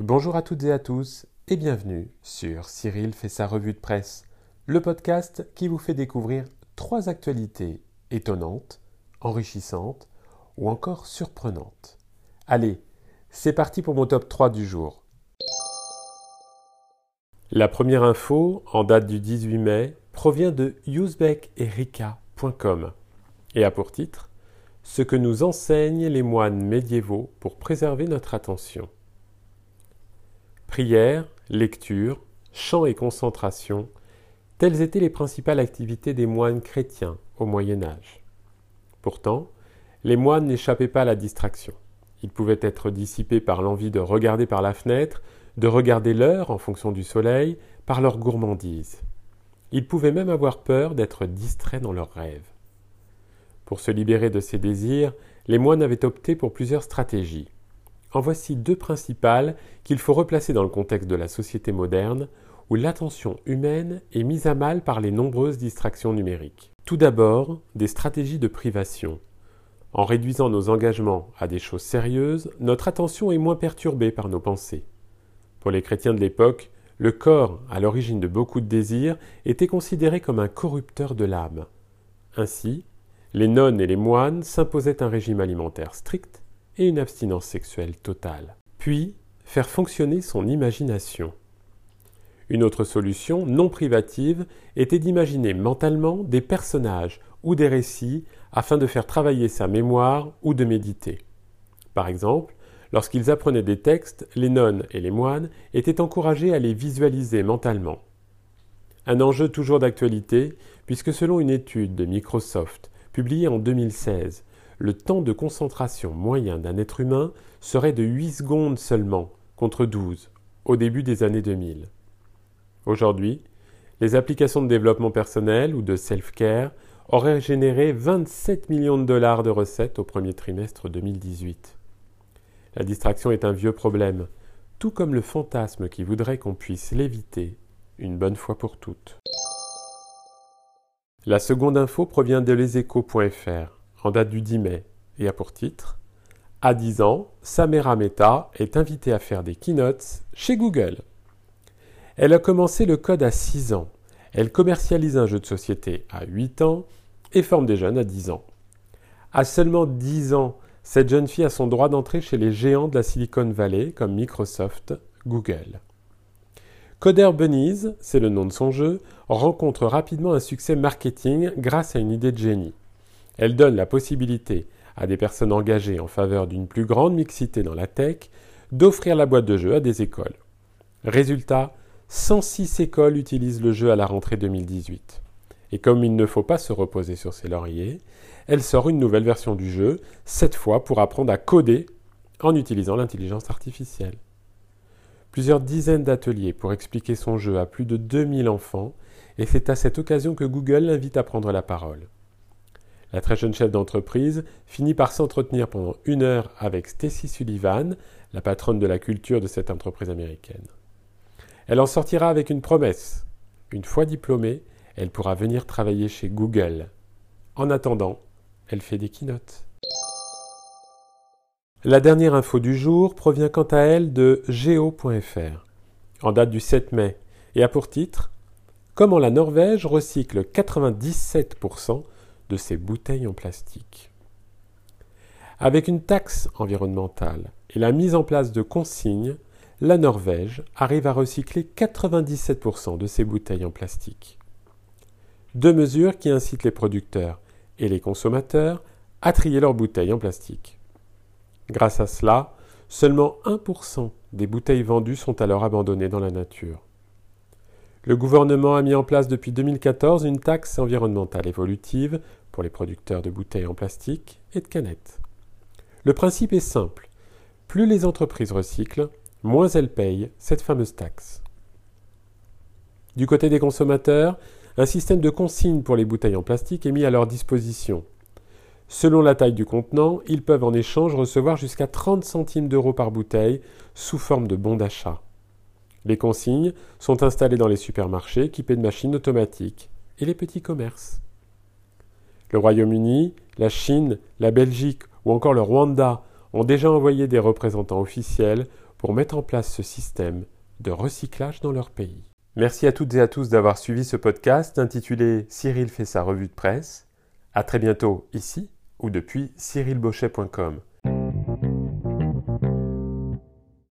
Bonjour à toutes et à tous et bienvenue sur Cyril fait sa revue de presse, le podcast qui vous fait découvrir trois actualités étonnantes, enrichissantes ou encore surprenantes. Allez, c'est parti pour mon top 3 du jour. La première info, en date du 18 mai, provient de usbekerika.com et a pour titre Ce que nous enseignent les moines médiévaux pour préserver notre attention. Prière, lecture, chant et concentration, telles étaient les principales activités des moines chrétiens au Moyen Âge. Pourtant, les moines n'échappaient pas à la distraction. Ils pouvaient être dissipés par l'envie de regarder par la fenêtre, de regarder l'heure en fonction du soleil, par leur gourmandise. Ils pouvaient même avoir peur d'être distraits dans leurs rêves. Pour se libérer de ces désirs, les moines avaient opté pour plusieurs stratégies. En voici deux principales qu'il faut replacer dans le contexte de la société moderne, où l'attention humaine est mise à mal par les nombreuses distractions numériques. Tout d'abord, des stratégies de privation. En réduisant nos engagements à des choses sérieuses, notre attention est moins perturbée par nos pensées. Pour les chrétiens de l'époque, le corps, à l'origine de beaucoup de désirs, était considéré comme un corrupteur de l'âme. Ainsi, les nonnes et les moines s'imposaient un régime alimentaire strict et une abstinence sexuelle totale. Puis, faire fonctionner son imagination. Une autre solution, non privative, était d'imaginer mentalement des personnages ou des récits afin de faire travailler sa mémoire ou de méditer. Par exemple, lorsqu'ils apprenaient des textes, les nonnes et les moines étaient encouragés à les visualiser mentalement. Un enjeu toujours d'actualité, puisque selon une étude de Microsoft publiée en 2016, le temps de concentration moyen d'un être humain serait de 8 secondes seulement, contre 12, au début des années 2000. Aujourd'hui, les applications de développement personnel ou de self-care auraient généré 27 millions de dollars de recettes au premier trimestre 2018. La distraction est un vieux problème, tout comme le fantasme qui voudrait qu'on puisse l'éviter une bonne fois pour toutes. La seconde info provient de leséchos.fr en date du 10 mai et a pour titre À 10 ans, Samera Mehta est invitée à faire des keynotes chez Google. Elle a commencé le code à 6 ans. Elle commercialise un jeu de société à 8 ans et forme des jeunes à 10 ans. À seulement 10 ans, cette jeune fille a son droit d'entrée chez les géants de la Silicon Valley comme Microsoft, Google. Coder Bunnies, c'est le nom de son jeu, rencontre rapidement un succès marketing grâce à une idée de génie. Elle donne la possibilité à des personnes engagées en faveur d'une plus grande mixité dans la tech d'offrir la boîte de jeu à des écoles. Résultat, 106 écoles utilisent le jeu à la rentrée 2018. Et comme il ne faut pas se reposer sur ses lauriers, elle sort une nouvelle version du jeu, cette fois pour apprendre à coder en utilisant l'intelligence artificielle. Plusieurs dizaines d'ateliers pour expliquer son jeu à plus de 2000 enfants, et c'est à cette occasion que Google l'invite à prendre la parole. La très jeune chef d'entreprise finit par s'entretenir pendant une heure avec Stacy Sullivan, la patronne de la culture de cette entreprise américaine. Elle en sortira avec une promesse. Une fois diplômée, elle pourra venir travailler chez Google. En attendant, elle fait des keynotes. La dernière info du jour provient quant à elle de geo.fr, en date du 7 mai, et a pour titre Comment la Norvège recycle 97% de ses bouteilles en plastique. Avec une taxe environnementale et la mise en place de consignes, la Norvège arrive à recycler 97% de ses bouteilles en plastique. Deux mesures qui incitent les producteurs et les consommateurs à trier leurs bouteilles en plastique. Grâce à cela, seulement 1% des bouteilles vendues sont alors abandonnées dans la nature. Le gouvernement a mis en place depuis 2014 une taxe environnementale évolutive les producteurs de bouteilles en plastique et de canettes. Le principe est simple. Plus les entreprises recyclent, moins elles payent cette fameuse taxe. Du côté des consommateurs, un système de consigne pour les bouteilles en plastique est mis à leur disposition. Selon la taille du contenant, ils peuvent en échange recevoir jusqu'à 30 centimes d'euros par bouteille sous forme de bons d'achat. Les consignes sont installées dans les supermarchés équipés de machines automatiques et les petits commerces. Le Royaume-Uni, la Chine, la Belgique ou encore le Rwanda ont déjà envoyé des représentants officiels pour mettre en place ce système de recyclage dans leur pays. Merci à toutes et à tous d'avoir suivi ce podcast intitulé Cyril fait sa revue de presse. À très bientôt ici ou depuis cyrilbochet.com.